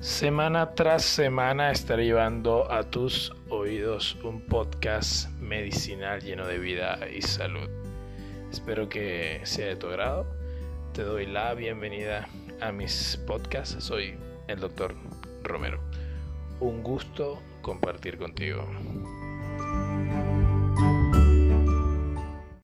Semana tras semana estaré llevando a tus oídos un podcast medicinal lleno de vida y salud. Espero que sea de tu agrado. Te doy la bienvenida a mis podcasts. Soy el doctor Romero. Un gusto compartir contigo.